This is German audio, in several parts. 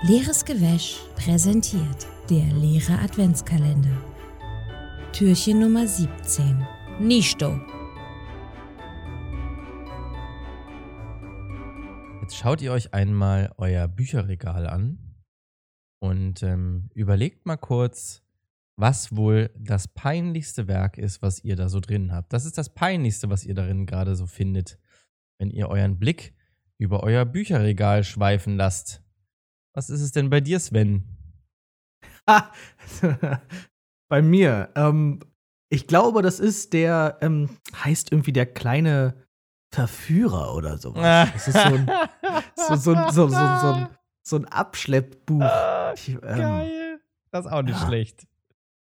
Leeres Gewäsch präsentiert der leere Adventskalender. Türchen Nummer 17. Nisto. Jetzt schaut ihr euch einmal euer Bücherregal an und ähm, überlegt mal kurz, was wohl das peinlichste Werk ist, was ihr da so drin habt. Das ist das peinlichste, was ihr darin gerade so findet, wenn ihr euren Blick über euer Bücherregal schweifen lasst. Was ist es denn bei dir, Sven? bei mir. Ähm, ich glaube, das ist der, ähm, heißt irgendwie der kleine Verführer oder sowas. Das ist so ein, so, so, so, so, so, ein, so ein Abschleppbuch. Ich, ähm, Geil. Das ist auch nicht ja. schlecht.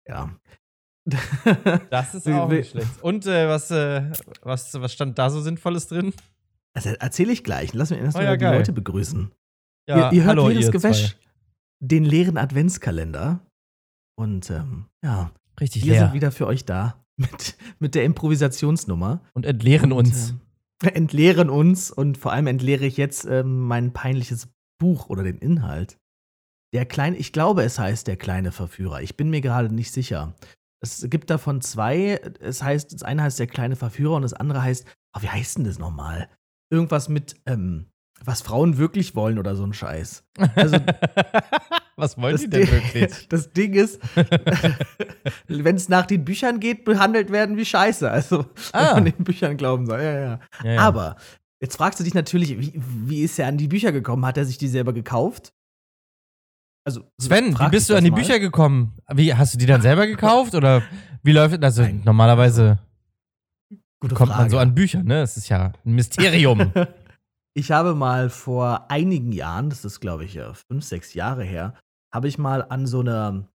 Ja. Das ist auch nicht schlecht. Und äh, was, äh, was, was stand da so Sinnvolles drin? Also erzähle ich gleich. Lass mich erstmal Oh ja, die. Leute begrüßen. Ja, ihr, ihr hört hallo, leeres ihr Gewäsch, zwei. den leeren Adventskalender. Und ähm, ja, Richtig wir leer. sind wieder für euch da mit, mit der Improvisationsnummer. Und entleeren Und, uns. ähm, entleeren uns und vor allem entleere ich jetzt ähm, mein peinliches Buch oder den Inhalt. Der kleine, ich glaube, es heißt der kleine Verführer. Ich bin mir gerade nicht sicher. Es gibt davon zwei. Es heißt, das eine heißt der kleine Verführer und das andere heißt, oh, wie heißt denn das nochmal? Irgendwas mit, ähm, was Frauen wirklich wollen oder so ein Scheiß. Also, was wollen die denn Ding- wirklich? Das Ding ist, wenn es nach den Büchern geht, behandelt werden wie Scheiße. Also, Ah. wenn man den Büchern glauben soll. Ja, ja. Ja, ja. Aber jetzt fragst du dich natürlich, wie, wie ist er an die Bücher gekommen? Hat er sich die selber gekauft? Also, Sven, wie bist du an die mal. Bücher gekommen? Wie, hast du die dann selber gekauft oder wie läuft das? Also Nein. normalerweise Gute kommt man Frage. so an Bücher, ne? Das ist ja ein Mysterium. Ich habe mal vor einigen Jahren, das ist glaube ich ja fünf, sechs Jahre her, habe ich mal an so einer,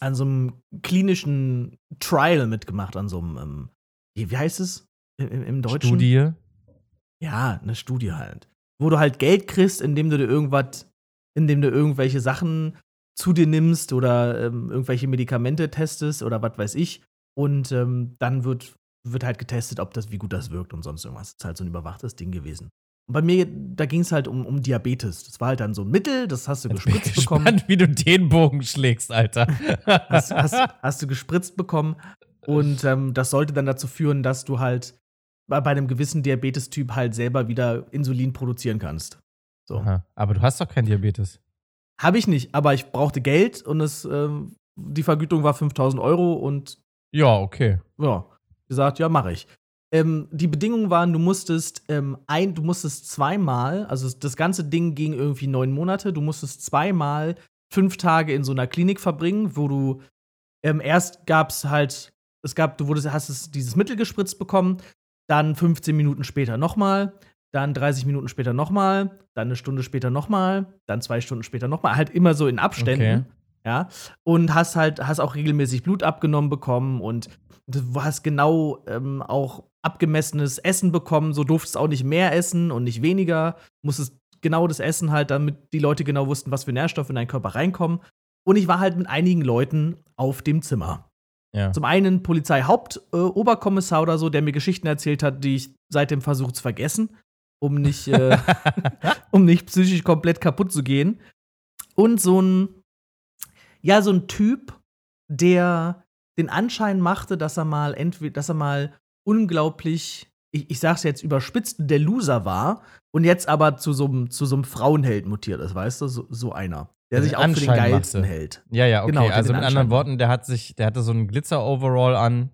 an so einem klinischen Trial mitgemacht, an so einem, ähm, wie, heißt es im, im, im Deutschen? Studie. Ja, eine Studie halt. Wo du halt Geld kriegst, indem du dir irgendwas, indem du irgendwelche Sachen zu dir nimmst oder ähm, irgendwelche Medikamente testest oder was weiß ich. Und ähm, dann wird, wird halt getestet, ob das, wie gut das wirkt und sonst irgendwas. Das ist halt so ein überwachtes Ding gewesen. Und bei mir, da ging es halt um, um Diabetes. Das war halt dann so ein Mittel, das hast du bin ich gespritzt bekommen. gespannt, wie du den Bogen schlägst, Alter. hast, hast, hast du gespritzt bekommen. Und ähm, das sollte dann dazu führen, dass du halt bei, bei einem gewissen Diabetestyp halt selber wieder Insulin produzieren kannst. So. Aha. Aber du hast doch kein Diabetes. Habe ich nicht, aber ich brauchte Geld und es, ähm, die Vergütung war 5000 Euro und Ja, okay. ja, gesagt, ja, mache ich. Ähm, die Bedingungen waren, du musstest ähm, ein, du musstest zweimal, also das ganze Ding ging irgendwie neun Monate, du musstest zweimal fünf Tage in so einer Klinik verbringen, wo du ähm, erst gab's halt, es gab, du wurdest, hast es dieses Mittel gespritzt bekommen, dann 15 Minuten später nochmal, dann 30 Minuten später nochmal, dann eine Stunde später nochmal, dann zwei Stunden später nochmal, halt immer so in Abständen. Okay. Ja, und hast halt, hast auch regelmäßig Blut abgenommen bekommen und du hast genau ähm, auch abgemessenes Essen bekommen, so durftest auch nicht mehr essen und nicht weniger, musstest genau das Essen halt, damit die Leute genau wussten, was für Nährstoffe in deinen Körper reinkommen. Und ich war halt mit einigen Leuten auf dem Zimmer. Ja. Zum einen Polizei-Hauptoberkommissar oder so, der mir Geschichten erzählt hat, die ich seitdem versuche zu vergessen, um nicht, äh, um nicht psychisch komplett kaputt zu gehen. Und so ein, ja, so ein Typ, der den Anschein machte, dass er mal entweder, dass er mal unglaublich, ich, ich sag's jetzt überspitzt, der Loser war und jetzt aber zu so einem zu so einem Frauenheld mutiert ist, weißt du, so, so einer, der sich auch für den Anschein geilsten machte. hält. Ja, ja, okay. Genau, also mit Anschein anderen. Worten, der hat sich, der hatte so einen Glitzer-Overall an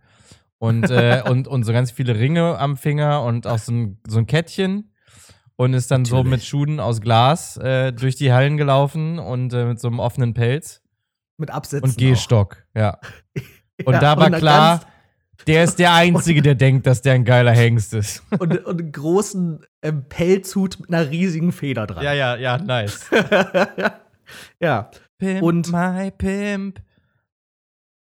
und, äh, und, und so ganz viele Ringe am Finger und auch so ein, so ein Kettchen und ist dann so Natürlich. mit Schuhen aus Glas äh, durch die Hallen gelaufen und äh, mit so einem offenen Pelz Mit Absätzen. und Gehstock, ja. Und Ja, da war und klar, der ist der Einzige, der denkt, dass der ein geiler Hengst ist. und, und einen großen ähm, Pelzhut mit einer riesigen Feder dran. ja, ja, ja, nice. ja. Pimp, Und- my Pimp.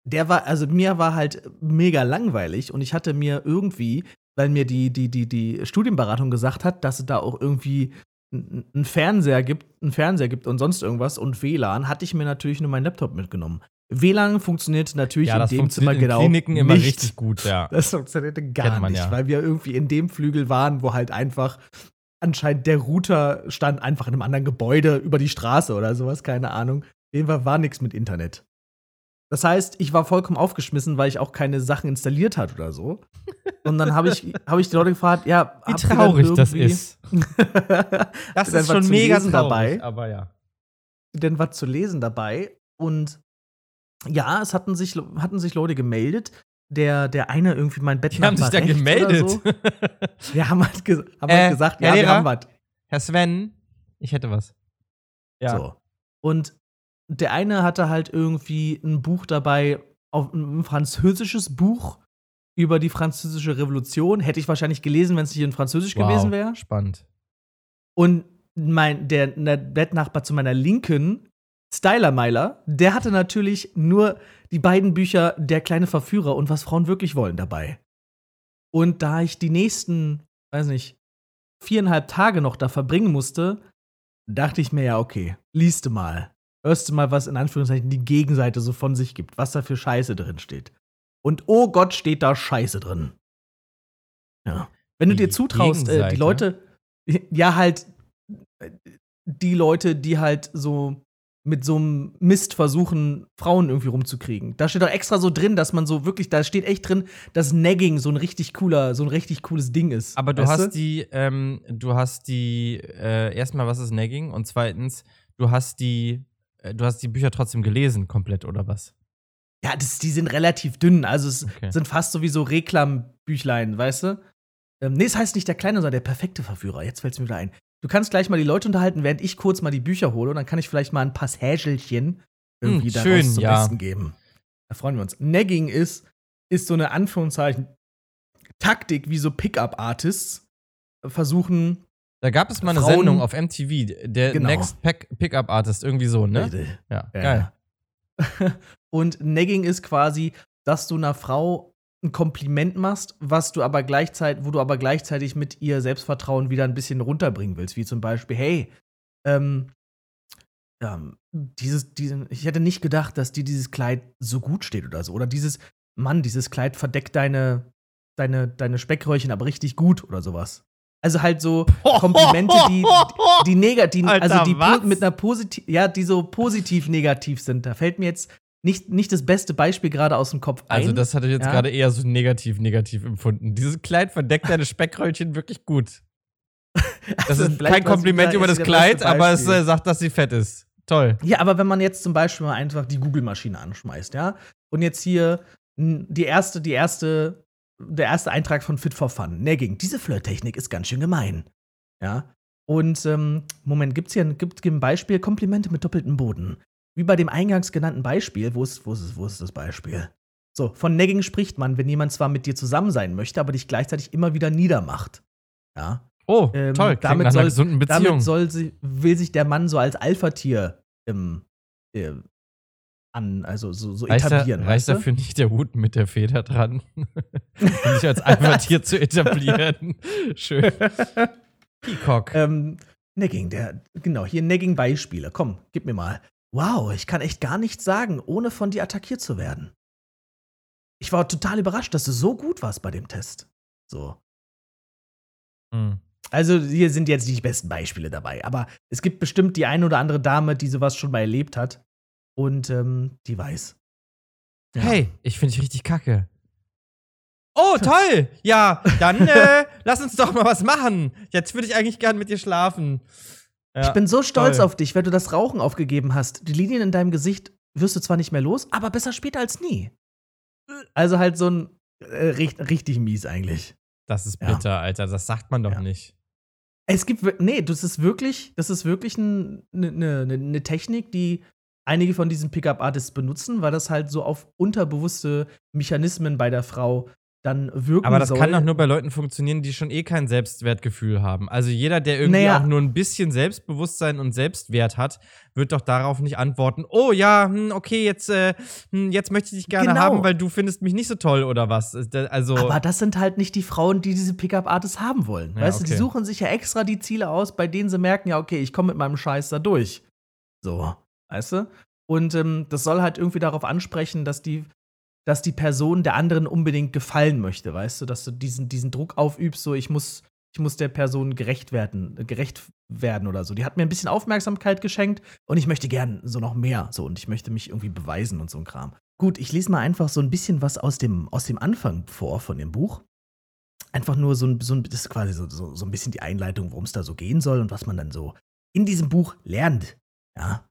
Der war, also mir war halt mega langweilig und ich hatte mir irgendwie, weil mir die, die, die, die Studienberatung gesagt hat, dass es da auch irgendwie einen Fernseher gibt, einen Fernseher gibt und sonst irgendwas und WLAN, hatte ich mir natürlich nur meinen Laptop mitgenommen. WLAN funktioniert natürlich Ja, in dem Zimmer in genau Kliniken immer nicht. richtig gut, ja. Das funktionierte gar man nicht, ja. weil wir irgendwie in dem Flügel waren, wo halt einfach anscheinend der Router stand einfach in einem anderen Gebäude über die Straße oder sowas, keine Ahnung. Auf jeden Fall war nichts mit Internet. Das heißt, ich war vollkommen aufgeschmissen, weil ich auch keine Sachen installiert hat oder so. Und dann habe ich, hab ich die Leute gefragt, ja, Wie traurig das ist. Das ist schon mega traurig, dabei? aber ja. denn was zu lesen dabei. Und ja, es hatten sich, hatten sich Leute gemeldet. Der, der eine irgendwie mein Bett Die haben sich da gemeldet. So. Wir haben halt, ges haben Äh, halt gesagt, ja, wir Lehrer? haben was. Herr Sven, ich hätte was. Ja. So. Und der eine hatte halt irgendwie ein Buch dabei, auf, ein französisches Buch über die französische Revolution. Hätte ich wahrscheinlich gelesen, wenn es nicht in Französisch Wow, gewesen wäre. Spannend. Und mein, der, der Bettnachbar zu meiner Linken, Styler Meiler, der hatte natürlich nur die beiden Bücher Der kleine Verführer und Was Frauen wirklich wollen dabei. Und da ich die nächsten, weiß nicht, viereinhalb Tage noch da verbringen musste, dachte ich mir ja, okay, liest du mal. Hörst du mal, was in Anführungszeichen die Gegenseite so von sich gibt, was da für Scheiße drin steht. Und oh Gott, steht da Scheiße drin. Ja. Wenn du Die dir zutraust, äh, die Leute, ja, halt, äh, die Leute, die halt so mit so einem Mist versuchen, Frauen irgendwie rumzukriegen. Da steht doch extra so drin, dass man so wirklich, da steht echt drin, dass Nagging so ein richtig cooler, so ein richtig cooles Ding ist. Aber du hast die, ähm, du hast die, äh, erstmal, was ist Nagging? Und zweitens, du hast die, du hast die Bücher trotzdem gelesen, komplett, oder was? Ja, das, die sind relativ dünn. Also es Okay. sind fast sowieso Reklambüchlein, weißt du? Ähm, nee, es heißt nicht der kleine, sondern der perfekte Verführer. Jetzt fällt es mir wieder ein. Du kannst gleich mal die Leute unterhalten, während ich kurz mal die Bücher hole. Und dann kann ich vielleicht mal ein Passagelchen irgendwie Hm, daraus schön, zum ja. Besten geben. Da freuen wir uns. Nagging ist, ist so eine Anführungszeichen Taktik, wie so Pickup-Artists versuchen. Da gab es mal eine Frauen- Sendung auf MTV, der Genau. Next Pack Pickup Artist, irgendwie so, ne? Ja, Ja. geil. Und Nagging ist quasi, dass du einer Frau ein Kompliment machst, was du aber gleichzeitig, wo du aber gleichzeitig mit ihr Selbstvertrauen wieder ein bisschen runterbringen willst, wie zum Beispiel, hey, ähm, ähm, dieses, diesen, ich hätte nicht gedacht, dass dir dieses Kleid so gut steht oder so. Oder dieses, Mann, dieses Kleid verdeckt deine, deine, deine Speckröllchen aber richtig gut oder sowas. Also halt so Komplimente, die, die negativ, also die was? mit einer positiv, ja, die so positiv negativ sind. Da fällt mir jetzt nicht, nicht das beste Beispiel gerade aus dem Kopf ein. Also, das hatte ich jetzt Ja. gerade eher so negativ, negativ empfunden. Dieses Kleid verdeckt deine Speckröllchen wirklich gut. Das Also ist kein Kompliment über das Kleid, aber es äh, sagt, dass sie fett ist. Toll. Ja, aber wenn man jetzt zum Beispiel mal einfach die Google-Maschine anschmeißt, ja, und jetzt hier die erste, die erste, der erste Eintrag von Fit for Fun, Nagging. Diese Flirttechnik ist ganz schön gemein. Ja. Und ähm, Moment, gibt's hier ein, gibt, gibt ein Beispiel Komplimente mit doppeltem Boden. Wie bei dem eingangs genannten Beispiel, wo ist, wo ist, wo ist das Beispiel? So, von Nagging spricht man, wenn jemand zwar mit dir zusammen sein möchte, aber dich gleichzeitig immer wieder niedermacht. Ja. Oh, Ähm, toll. Klingt damit soll- gesunden Beziehung. Damit soll sie, will sich der Mann so als Alpha-Tier ähm, äh, an, also so, so reicht da, etablieren. reicht weißt du? dafür nicht der Hut mit der Feder dran, um sich als Alpha-Tier zu etablieren? Schön. Peacock. Ähm, Negging, der, genau, hier Negging-Beispiele. Komm, gib mir mal. Wow, ich kann echt gar nichts sagen, ohne von dir attackiert zu werden. Ich war total überrascht, dass du so gut warst bei dem Test. So. Hm. Also, hier sind jetzt nicht die besten Beispiele dabei, aber es gibt bestimmt die eine oder andere Dame, die sowas schon mal erlebt hat. Und ähm, die weiß. Ja. Hey, ich finde dich richtig kacke. Oh, toll! Ja, dann äh, lass uns doch mal was machen. Jetzt würde ich eigentlich gern mit dir schlafen. Ja. Ich bin so stolz toll. auf dich, wenn du das Rauchen aufgegeben hast. Die Linien in deinem Gesicht wirst du zwar nicht mehr los, aber besser später als nie. Also halt so ein äh, richtig, richtig mies eigentlich. Das ist Ja. bitter, Alter. Das sagt man doch Ja. nicht. Es gibt nee, das ist wirklich, das ist wirklich eine ne, ne, ne Technik, die einige von diesen Pickup-Artists benutzen, weil das halt so auf unterbewusste Mechanismen bei der Frau dann wirken Aber das soll. kann doch nur bei Leuten funktionieren, die schon eh kein Selbstwertgefühl haben. Also jeder, der irgendwie Naja. auch nur ein bisschen Selbstbewusstsein und Selbstwert hat, wird doch darauf nicht antworten, oh ja, hm, okay, jetzt, äh, hm, jetzt möchte ich dich gerne Genau. haben, weil du findest mich nicht so toll oder was. Da- Also, Aber das sind halt nicht die Frauen, die diese Pickup-Artists haben wollen. Ja, weißt du, die okay. suchen sich ja extra die Ziele aus, bei denen sie merken, ja, okay, ich komme mit meinem Scheiß da durch. So, weißt du? Und ähm, das soll halt irgendwie darauf ansprechen, dass die, dass die Person der anderen unbedingt gefallen möchte, weißt du, dass du diesen, diesen Druck aufübst, so ich muss, ich muss der Person gerecht werden, gerecht werden oder so. Die hat mir ein bisschen Aufmerksamkeit geschenkt und ich möchte gern so noch mehr. So, und ich möchte mich irgendwie beweisen und so ein Kram. Gut, ich lese mal einfach so ein bisschen was aus dem, aus dem Anfang vor von dem Buch. Einfach nur so ein, so ein das ist quasi so, so, so ein bisschen die Einleitung, worum es da so gehen soll und was man dann so in diesem Buch lernt. Ja.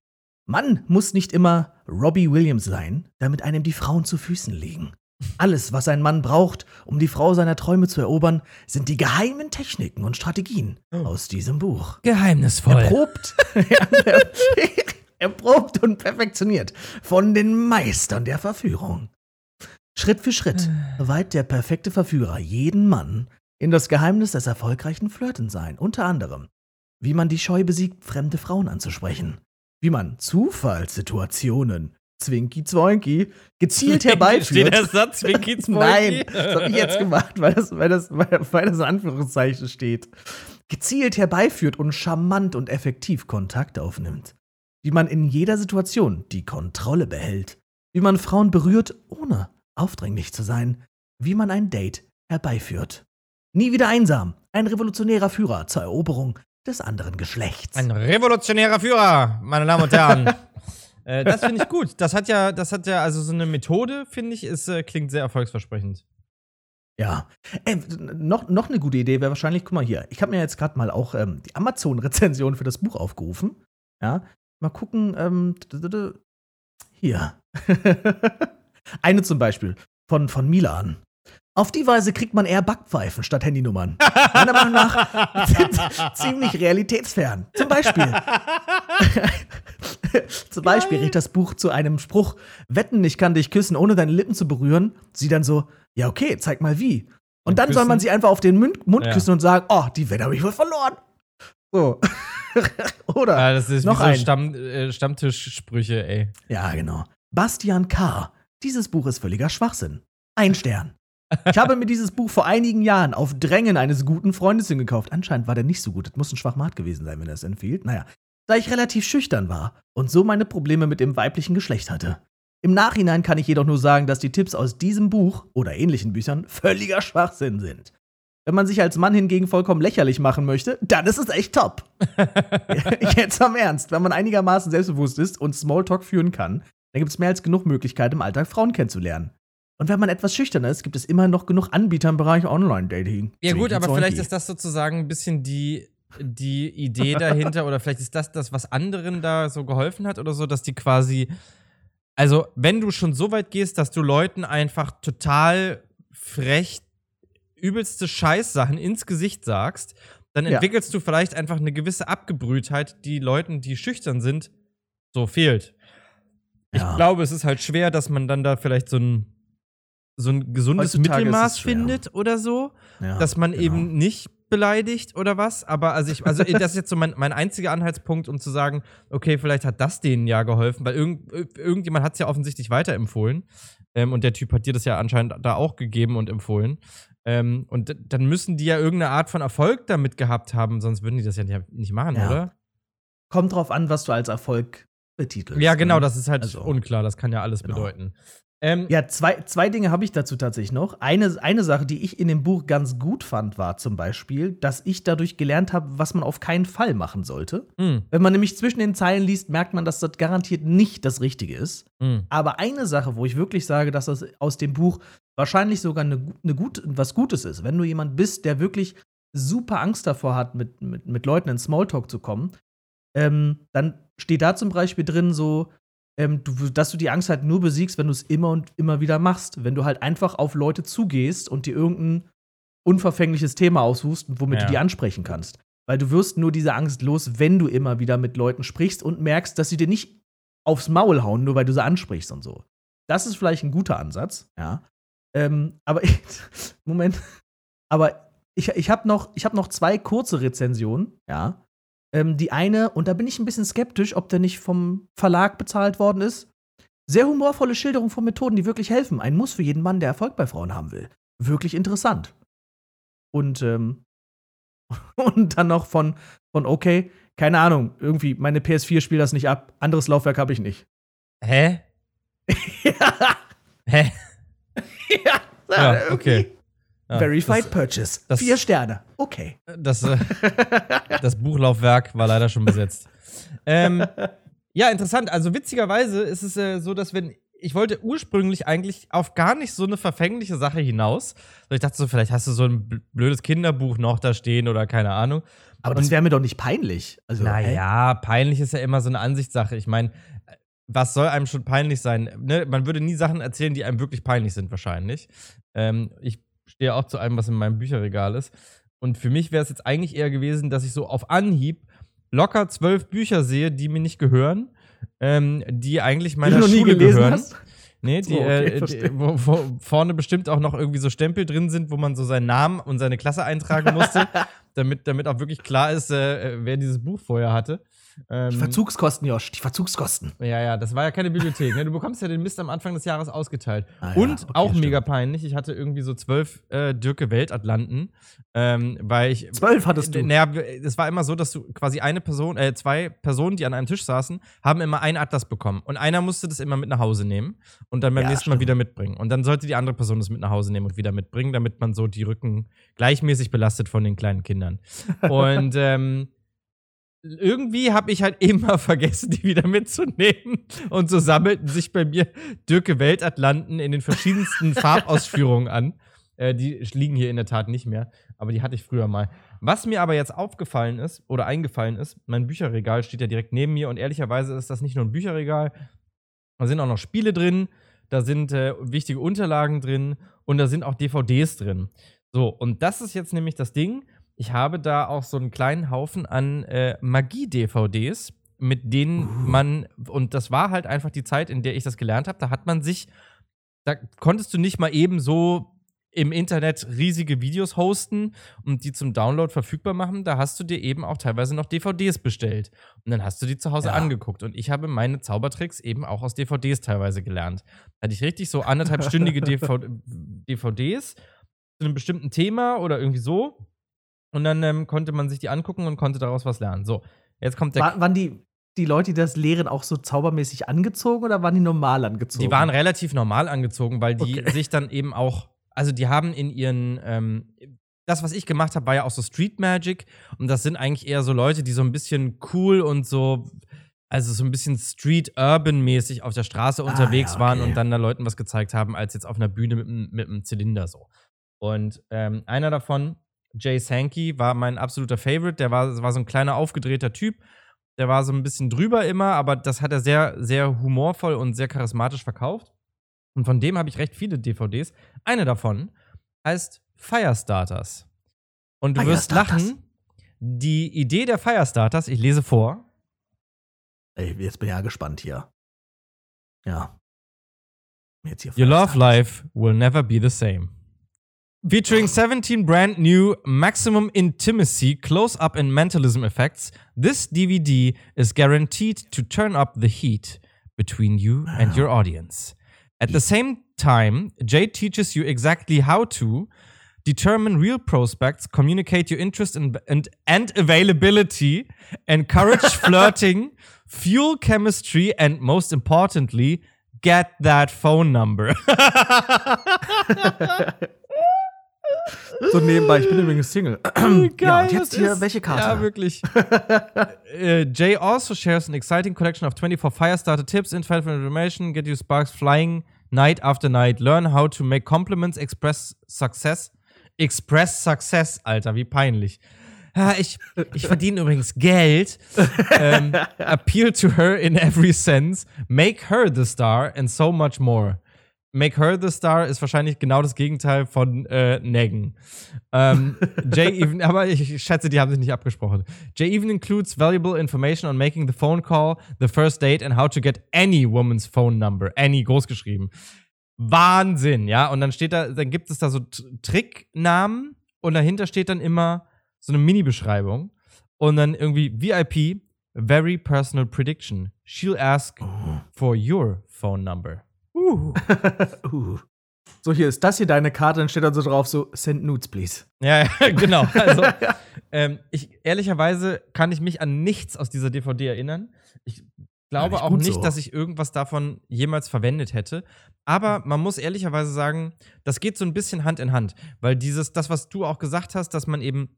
Mann muss nicht immer Robbie Williams sein, damit einem die Frauen zu Füßen liegen. Alles, was ein Mann braucht, um die Frau seiner Träume zu erobern, sind die geheimen Techniken und Strategien Oh. aus diesem Buch. Geheimnisvoll. Erprobt, erprobt und perfektioniert von den Meistern der Verführung. Schritt für Schritt weiht der perfekte Verführer jeden Mann in das Geheimnis des erfolgreichen Flirtens ein. Unter anderem, wie man die Scheu besiegt, fremde Frauen anzusprechen. Wie man Zufallssituationen, Zwinki Zwoinki, gezielt herbeiführt. Steht der Satz Winky Nein, das habe ich jetzt gemacht, weil das, weil, das, weil, weil das in Anführungszeichen steht. Gezielt herbeiführt und charmant und effektiv Kontakt aufnimmt. Wie man in jeder Situation die Kontrolle behält. Wie man Frauen berührt, ohne aufdringlich zu sein. Wie man ein Date herbeiführt. Nie wieder einsam. Ein revolutionärer Führer zur Eroberung des anderen Geschlechts. Ein revolutionärer Führer, meine Damen und Herren. äh, das finde ich gut. Das hat ja, das hat ja, also so eine Methode, finde ich, ist, äh, klingt sehr erfolgsversprechend. Ja. Äh, noch, noch eine gute Idee wäre wahrscheinlich, guck mal hier, ich habe mir jetzt gerade mal auch ähm, die Amazon-Rezension für das Buch aufgerufen. Ja. Mal gucken, ähm, hier. eine zum Beispiel von, von Milan. Auf die Weise kriegt man eher Backpfeifen statt Handynummern. Meiner Meinung nach sind ziemlich realitätsfern. Zum Beispiel. Zum Beispiel riecht das Buch zu einem Spruch: Wetten, ich kann dich küssen, ohne deine Lippen zu berühren. Sie dann so: Ja, okay, zeig mal wie. Und Und dann soll man küssen? sie einfach auf den Mund, Mund Ja. küssen und sagen: Oh, die Wette habe ich wohl verloren. So. Oder? Ja, das ist Noch so ein. Stamm, äh, Stammtischsprüche, ey. Ja, genau. Bastian K. Dieses Buch ist völliger Schwachsinn. Ein Stern. Ich habe mir dieses Buch vor einigen Jahren auf Drängen eines guten Freundes hingekauft. Anscheinend war der nicht so gut. Das muss ein Schwachmat gewesen sein, wenn er es empfiehlt. Naja, da ich relativ schüchtern war und so meine Probleme mit dem weiblichen Geschlecht hatte. Im Nachhinein kann ich jedoch nur sagen, dass die Tipps aus diesem Buch oder ähnlichen Büchern völliger Schwachsinn sind. Wenn man sich als Mann hingegen vollkommen lächerlich machen möchte, dann ist es echt top. Jetzt am Ernst, wenn man einigermaßen selbstbewusst ist und Smalltalk führen kann, dann gibt es mehr als genug Möglichkeiten, im Alltag Frauen kennenzulernen. Und wenn man etwas schüchterner ist, gibt es immer noch genug Anbieter im Bereich Online-Dating. Ja, gut, aber vielleicht ist das sozusagen ein bisschen die, die Idee dahinter, oder vielleicht ist das das, was anderen da so geholfen hat oder so, dass die quasi. Also, wenn du schon so weit gehst, dass du Leuten einfach total frech übelste Scheißsachen ins Gesicht sagst, dann Ja. entwickelst du vielleicht einfach eine gewisse Abgebrühtheit, die Leuten, die schüchtern sind, so fehlt. Ich Ja. glaube, es ist halt schwer, dass man dann da vielleicht so ein, so ein gesundes Heutzutage Mittelmaß findet oder so Ja, dass man genau. eben nicht beleidigt oder was. Aber also ich, also das ist jetzt so mein, mein einziger Anhaltspunkt, um zu sagen, okay, vielleicht hat das denen ja geholfen, weil irgend, irgendjemand hat es ja offensichtlich weiterempfohlen. Ähm, und der Typ hat dir das ja anscheinend da auch gegeben und empfohlen. Ähm, und dann müssen die ja irgendeine Art von Erfolg damit gehabt haben, sonst würden die das ja nicht, nicht machen, Ja. oder? Kommt drauf an, was du als Erfolg betitelst. Ja, genau, ne? das ist halt Also- unklar, das kann ja alles Genau. bedeuten. Ähm, Ja, zwei, zwei Dinge habe ich dazu tatsächlich noch. Eine, eine Sache, die ich in dem Buch ganz gut fand, war zum Beispiel, dass ich dadurch gelernt habe, was man auf keinen Fall machen sollte. mh, Wenn man nämlich zwischen den Zeilen liest, merkt man, dass das garantiert nicht das Richtige ist. mh. Aber eine Sache, wo ich wirklich sage, dass das aus dem Buch wahrscheinlich sogar eine, eine gut, was Gutes ist, wenn du jemand bist, der wirklich super Angst davor hat, mit, mit, mit Leuten in Smalltalk zu kommen, ähm, dann steht da zum Beispiel drin so, ähm, du, dass du die Angst halt nur besiegst, wenn du es immer und immer wieder machst. Wenn du halt einfach auf Leute zugehst und dir irgendein unverfängliches Thema aussuchst, womit Ja. du die ansprechen kannst. Weil du wirst nur diese Angst los, wenn du immer wieder mit Leuten sprichst und merkst, dass sie dir nicht aufs Maul hauen, nur weil du sie ansprichst und so. Das ist vielleicht ein guter Ansatz, ja. Ähm, aber ich, Moment. Aber ich, ich habe noch, ich hab noch zwei kurze Rezensionen, ja. Ähm, die eine, und da bin ich ein bisschen skeptisch, ob der nicht vom Verlag bezahlt worden ist. Sehr humorvolle Schilderung von Methoden, die wirklich helfen. Ein Muss für jeden Mann, der Erfolg bei Frauen haben will. Wirklich interessant. Und, ähm, und dann noch von, von okay, keine Ahnung, irgendwie, meine PS4 spielt das nicht ab. Anderes Laufwerk habe ich nicht. Hä? ja, Hä? ja, Ja, okay. Ja, Verified das, Purchase. das- Vier Sterne. Okay. das, äh, das Buchlaufwerk war leider schon besetzt. Ähm, ja, interessant. Also witzigerweise ist es äh, so, dass wenn ich wollte ursprünglich eigentlich auf gar nicht so eine verfängliche Sache hinaus. Ich dachte so, vielleicht hast du so ein bl- blödes Kinderbuch noch da stehen oder keine Ahnung. Aber das wäre mir doch nicht peinlich. Also? Naja, peinlich ist ja immer so eine Ansichtssache. Ich meine, was soll einem schon peinlich sein? Ne? Man würde nie Sachen erzählen, die einem wirklich peinlich sind, wahrscheinlich. Ähm, ich stehe auch zu allem, was in meinem Bücherregal ist. Und für mich wäre es jetzt eigentlich eher gewesen, dass ich so auf Anhieb locker zwölf Bücher sehe, die mir nicht gehören, ähm, die eigentlich Die meiner du noch nie Schule gelesen gehören. hast? Nee, die, So, okay, äh, die wo, wo vorne bestimmt auch noch irgendwie so Stempel drin sind, wo man so seinen Namen und seine Klasse eintragen musste, damit, damit auch wirklich klar ist, äh, wer dieses Buch vorher hatte. Ähm, Die Verzugskosten, Josh, die Verzugskosten. ja, ja, das war ja keine Bibliothek. Ne? Du bekommst ja den Mist am Anfang des Jahres ausgeteilt. Ah ja, und okay, auch stimmt. mega peinlich, ich hatte irgendwie so zwölf äh, Dirke Weltatlanten, ähm, weil ich. Zwölf hattest du. Naja, es war immer so, dass du quasi eine Person, äh, zwei Personen, die an einem Tisch saßen, haben immer einen Atlas bekommen. Und einer musste das immer mit nach Hause nehmen und dann beim Ja, nächsten Mal stimmt. wieder mitbringen. Und dann sollte die andere Person das mit nach Hause nehmen und wieder mitbringen, damit man so die Rücken gleichmäßig belastet von den kleinen Kindern. Und ähm, irgendwie habe ich halt immer vergessen, die wieder mitzunehmen. Und so sammelten sich bei mir Dirke Weltatlanten in den verschiedensten Farbausführungen an. Äh, die liegen hier in der Tat nicht mehr, aber die hatte ich früher mal. Was mir aber jetzt aufgefallen ist oder eingefallen ist, mein Bücherregal steht ja direkt neben mir und ehrlicherweise ist das nicht nur ein Bücherregal, da sind auch noch Spiele drin, da sind äh, wichtige Unterlagen drin und da sind auch DVDs drin. So, und das ist jetzt nämlich das Ding. Ich habe da auch so einen kleinen Haufen an äh, Magie-DVDs, mit denen man, und das war halt einfach die Zeit, in der ich das gelernt habe, da hat man sich, da konntest du nicht mal eben so im Internet riesige Videos hosten und die zum Download verfügbar machen. Da hast du dir eben auch teilweise noch DVDs bestellt. Und dann hast du die zu Hause Ja. angeguckt. Und ich habe meine Zaubertricks eben auch aus DVDs teilweise gelernt. Da hatte ich richtig so anderthalbstündige DV DVDs zu einem bestimmten Thema oder irgendwie so. Und dann ähm, konnte man sich die angucken und konnte daraus was lernen. So, jetzt kommt der. War, waren die, die Leute, die das lehren, auch so zaubermäßig angezogen oder waren die normal angezogen? Die waren relativ normal angezogen, weil die Okay. sich dann eben auch, also die haben in ihren, ähm, das, was ich gemacht habe, war ja auch so Street Magic und das sind eigentlich eher so Leute, die so ein bisschen cool und so, also so ein bisschen Street-Urban-mäßig auf der Straße unterwegs ja, waren okay. und dann da Leuten was gezeigt haben, als jetzt auf einer Bühne mit, einem- mit einem Zylinder so. Und ähm, einer davon, Jay Sankey, war mein absoluter Favorite. Der war, war so ein kleiner aufgedrehter Typ. Der war so ein bisschen drüber immer, aber das hat er sehr, sehr humorvoll und sehr charismatisch verkauft. Und von dem habe ich recht viele DVDs. Eine davon heißt Firestarters. Und du wirst lachen. Die Idee der Firestarters, ich lese vor, Ey, jetzt bin ich ja gespannt hier. Ja. Jetzt hier Your love life will never be the same. Featuring 17 brand new maximum intimacy, close up, and mentalism effects, this DVD is guaranteed to turn up the heat between you and your audience. At the same time, Jay teaches you exactly how to determine real prospects, communicate your interest and, and, and availability, encourage flirting, fuel chemistry, and most importantly, get that phone number. So nebenbei, ich bin übrigens Single. ja, und jetzt hier, welche Karte? Ja, wirklich. uh, Jay also shares an exciting collection of 24 Firestarter tips, insight information, get you sparks flying night after night, learn how to make compliments, express success. Express success, Alter, wie peinlich. Ja, ich, ich verdiene übrigens Geld. ähm, appeal to her in every sense. Make her the star and so much more. Make her the star ist wahrscheinlich genau das Gegenteil von äh, Neggen. Ähm, Jay even, aber ich schätze, die haben sich nicht abgesprochen. Jay even includes valuable information on making the phone call, the first date and how to get any woman's phone number. Any großgeschrieben. Wahnsinn, ja. Und dann steht da, dann gibt es da so Tricknamen und dahinter steht dann immer so eine Mini-Beschreibung und dann irgendwie VIP, very personal prediction. She'll ask for your phone number. Uh. uh. So, hier ist das hier deine Karte, dann steht dann so drauf, so, send nudes, please. Ja, ja, genau. Also, ähm, ich, ehrlicherweise kann ich mich an nichts aus dieser DVD erinnern. Ich glaube nicht auch nicht, so. dass ich irgendwas davon jemals verwendet hätte. Aber man muss ehrlicherweise sagen, das geht so ein bisschen Hand in Hand. Weil dieses, das, was du auch gesagt hast, dass man eben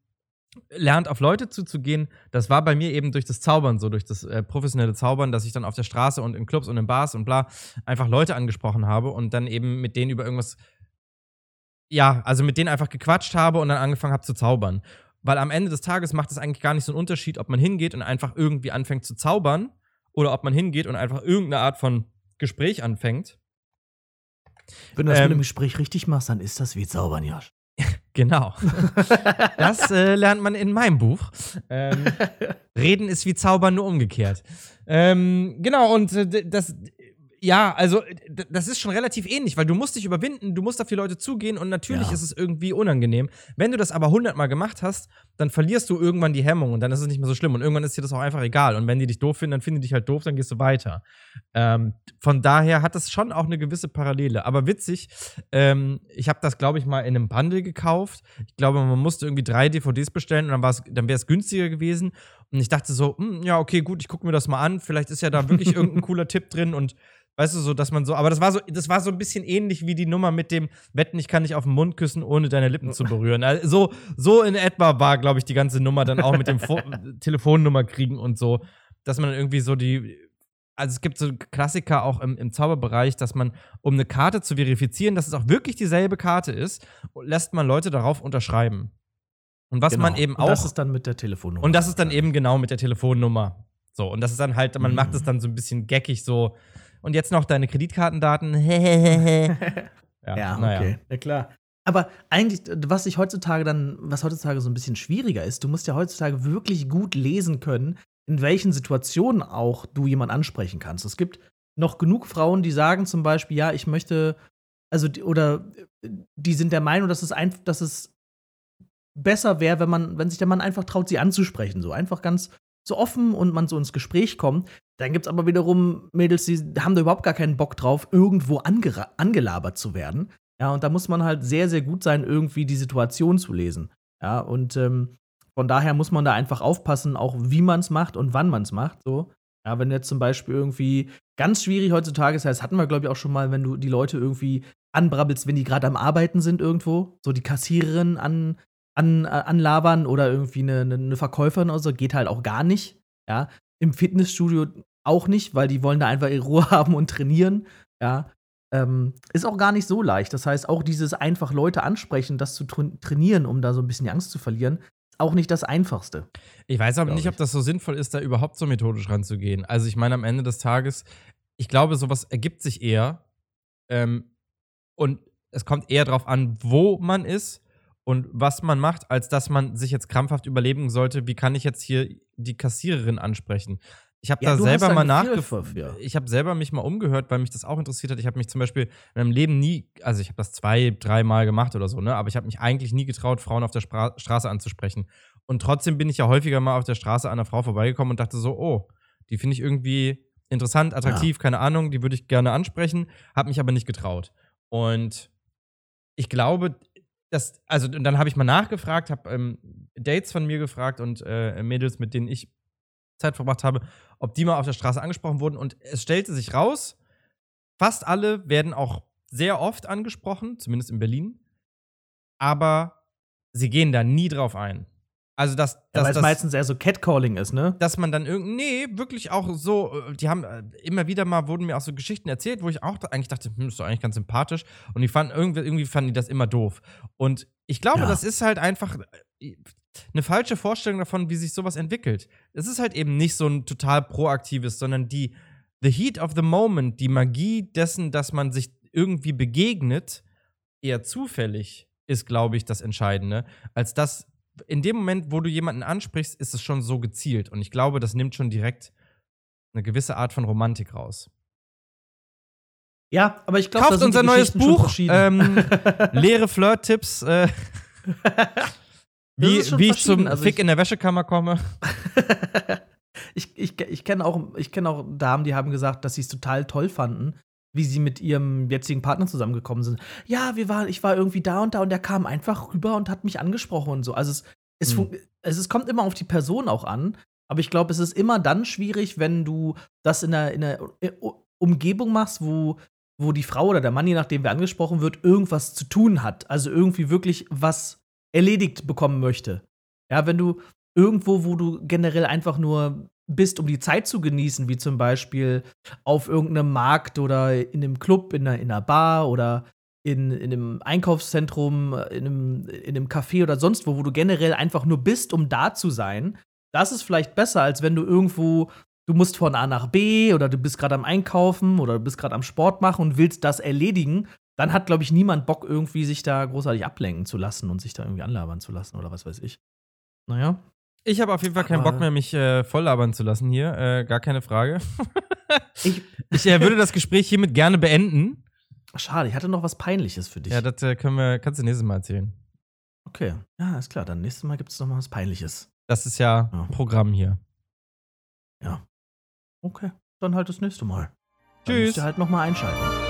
lernt, auf Leute zuzugehen, das war bei mir eben durch das Zaubern so, durch das äh, professionelle Zaubern, dass ich dann auf der Straße und in Clubs und in Bars und bla einfach Leute angesprochen habe und dann eben mit denen über irgendwas, ja, also mit denen einfach gequatscht habe und dann angefangen habe zu zaubern. Weil am Ende des Tages macht es eigentlich gar nicht so einen Unterschied, ob man hingeht und einfach irgendwie anfängt zu zaubern oder ob man hingeht und einfach irgendeine Art von Gespräch anfängt. Wenn du das Ähm, mit dem Gespräch richtig machst, dann ist das wie Zaubern, Josh. Genau. Das äh, lernt man in meinem Buch. Ähm, Reden ist wie Zaubern, nur umgekehrt. Ähm, genau, und äh, das, ja, also das ist schon relativ ähnlich, weil du musst dich überwinden, du musst auf die Leute zugehen und natürlich Ja. ist es irgendwie unangenehm. Wenn du das aber hundertmal gemacht hast, dann verlierst du irgendwann die Hemmung und dann ist es nicht mehr so schlimm und irgendwann ist dir das auch einfach egal. Und wenn die dich doof finden, dann finden die dich halt doof, dann gehst du weiter. Ähm, von daher hat das schon auch eine gewisse Parallele. Aber witzig, ähm, ich habe das, glaube ich, mal in einem Bundle gekauft. Ich glaube, man musste irgendwie drei DVDs bestellen und dann, war's- dann wäre es günstiger gewesen. Und ich dachte so, hm, ja, okay, gut, ich gucke mir das mal an. Vielleicht ist ja da wirklich irgendein cooler Tipp drin und weißt du, so, dass man so, aber das war so, das war so ein bisschen ähnlich wie die Nummer mit dem Wetten, ich kann dich auf den Mund küssen, ohne deine Lippen zu berühren. Also, so, so in etwa war, glaube ich, die ganze Nummer dann auch mit dem Fo Telefonnummer kriegen und so, dass man dann irgendwie so die, also es gibt so Klassiker auch im, im Zauberbereich, dass man, um eine Karte zu verifizieren, dass es auch wirklich dieselbe Karte ist, lässt man Leute darauf unterschreiben. Und was man eben Genau. auch. Und das ist dann mit der Telefonnummer. Und das ist dann eben genau mit der Telefonnummer. So, und das ist dann halt, man Mhm. macht es dann so ein bisschen geckig so. Und jetzt noch deine Kreditkartendaten. ja, Ja, naja. okay. Ja, klar. Aber eigentlich, was ich heutzutage dann, was heutzutage so ein bisschen schwieriger ist, du musst ja heutzutage wirklich gut lesen können, in welchen Situationen auch du jemanden ansprechen kannst. Es gibt noch genug Frauen, die sagen zum Beispiel, ja, ich möchte, also, oder die sind der Meinung, dass es einfach, dass es besser wäre, wenn man, wenn sich der Mann einfach traut, sie anzusprechen. So einfach ganz so offen und man so ins Gespräch kommt. Dann gibt's aber wiederum Mädels, die haben da überhaupt gar keinen Bock drauf, irgendwo angelabert zu werden. Ja, und da muss man halt sehr, sehr gut sein, irgendwie die Situation zu lesen. Ja, und ähm, von daher muss man da einfach aufpassen, auch wie man es macht und wann man es macht. So. Ja, wenn jetzt zum Beispiel irgendwie ganz schwierig heutzutage ist, das hatten wir, glaube ich, auch schon mal, wenn du die Leute irgendwie anbrabbelst, wenn die gerade am Arbeiten sind irgendwo, so die Kassiererin an, an, äh, anlabern oder irgendwie eine, eine, eine Verkäuferin oder so, geht halt auch gar nicht. Ja, im Fitnessstudio auch nicht, weil die wollen da einfach ihre Ruhe haben und trainieren. Ja, ähm, ist auch gar nicht so leicht. Das heißt, auch dieses einfach Leute ansprechen, das zu tra trainieren, um da so ein bisschen die Angst zu verlieren, ist auch nicht das Einfachste. Ich weiß aber nicht, ob ich. das so sinnvoll ist, da überhaupt so methodisch ranzugehen. Also ich meine, am Ende des Tages, ich glaube, sowas ergibt sich eher. Ähm, und es kommt eher darauf an, wo man ist und was man macht, als dass man sich jetzt krampfhaft überlegen sollte, wie kann ich jetzt hier die Kassiererin ansprechen. Ich habe Ja, da selber mal nachgefragt. ja. Ich habe selber mich mal umgehört, weil mich das auch interessiert hat. Ich habe mich zum Beispiel in meinem Leben nie, also ich habe das zwei, dreimal gemacht oder so, ne? Aber ich habe mich eigentlich nie getraut, Frauen auf der Spra Straße anzusprechen. Und trotzdem bin ich ja häufiger mal auf der Straße an einer Frau vorbeigekommen und dachte so, oh, die finde ich irgendwie interessant, attraktiv, keine Ahnung, die würde ich gerne ansprechen, habe mich aber nicht getraut. Und ich glaube, dass, also und dann habe ich mal nachgefragt, habe ähm, Dates von mir gefragt und äh, Mädels, mit denen ich Zeit verbracht habe, ob die mal auf der Straße angesprochen wurden. Und es stellte sich raus, fast alle werden auch sehr oft angesprochen, zumindest in Berlin. Aber sie gehen da nie drauf ein. Also, dass, Ja, dass, weil es dass, meistens eher so Catcalling ist, ne? dass man dann irgendwie, nee, wirklich auch so, äh, die haben äh, immer wieder mal, wurden mir auch so Geschichten erzählt, wo ich auch da eigentlich dachte, hm, ist doch eigentlich ganz sympathisch. Und die fanden, irgendwie, irgendwie fanden die das immer doof. Und ich glaube, Ja. das ist halt einfach äh, eine falsche Vorstellung davon, wie sich sowas entwickelt. Es ist halt eben nicht so ein total proaktives, sondern die, the heat of the moment, die Magie dessen, dass man sich irgendwie begegnet, eher zufällig ist, glaube ich, das Entscheidende, als dass in dem Moment, wo du jemanden ansprichst, ist es schon so gezielt. Und ich glaube, das nimmt schon direkt eine gewisse Art von Romantik raus. Ja, aber ich glaube, Kauft unser neues Buch, ähm, leere Flirt-Tipps, äh, wie, wie ich zum Also Fick ich- in der Wäschekammer komme. ich ich, ich kenne auch, ich kenn auch Damen, die haben gesagt, dass sie es total toll fanden, wie sie mit ihrem jetzigen Partner zusammengekommen sind. Ja, wir waren, ich war irgendwie da und da und der kam einfach rüber und hat mich angesprochen und so. Also es, es, Hm. also es kommt immer auf die Person auch an. Aber ich glaube, es ist immer dann schwierig, wenn du das in einer, in einer äh, Umgebung machst, wo, wo die Frau oder der Mann, je nachdem wer angesprochen wird, irgendwas zu tun hat. Also irgendwie wirklich was erledigt bekommen möchte. Ja, wenn du irgendwo, wo du generell einfach nur bist, um die Zeit zu genießen, wie zum Beispiel auf irgendeinem Markt oder in einem Club, in einer, in einer Bar oder in, in einem Einkaufszentrum, in einem, in einem Café oder sonst wo, wo du generell einfach nur bist, um da zu sein, das ist vielleicht besser, als wenn du irgendwo, du musst von A nach B oder du bist gerade am Einkaufen oder du bist gerade am Sport machen und willst das erledigen. Dann hat, glaube ich, niemand Bock, irgendwie sich da großartig ablenken zu lassen und sich da irgendwie anlabern zu lassen oder was weiß ich. Naja. Ich habe auf jeden Fall keinen Bock mehr, mich äh, volllabern zu lassen hier. Äh, gar keine Frage. ich ich äh, würde das Gespräch hiermit gerne beenden. Schade, ich hatte noch was Peinliches für dich. Ja, das äh, können wir, kannst du nächstes Mal erzählen. Okay, ja, ist klar. Dann nächstes Mal gibt es noch mal was Peinliches. Das ist ja, ja, Programm hier. Ja. Okay, dann halt das nächste Mal. Dann Tschüss. Müsst ihr halt noch mal einschalten.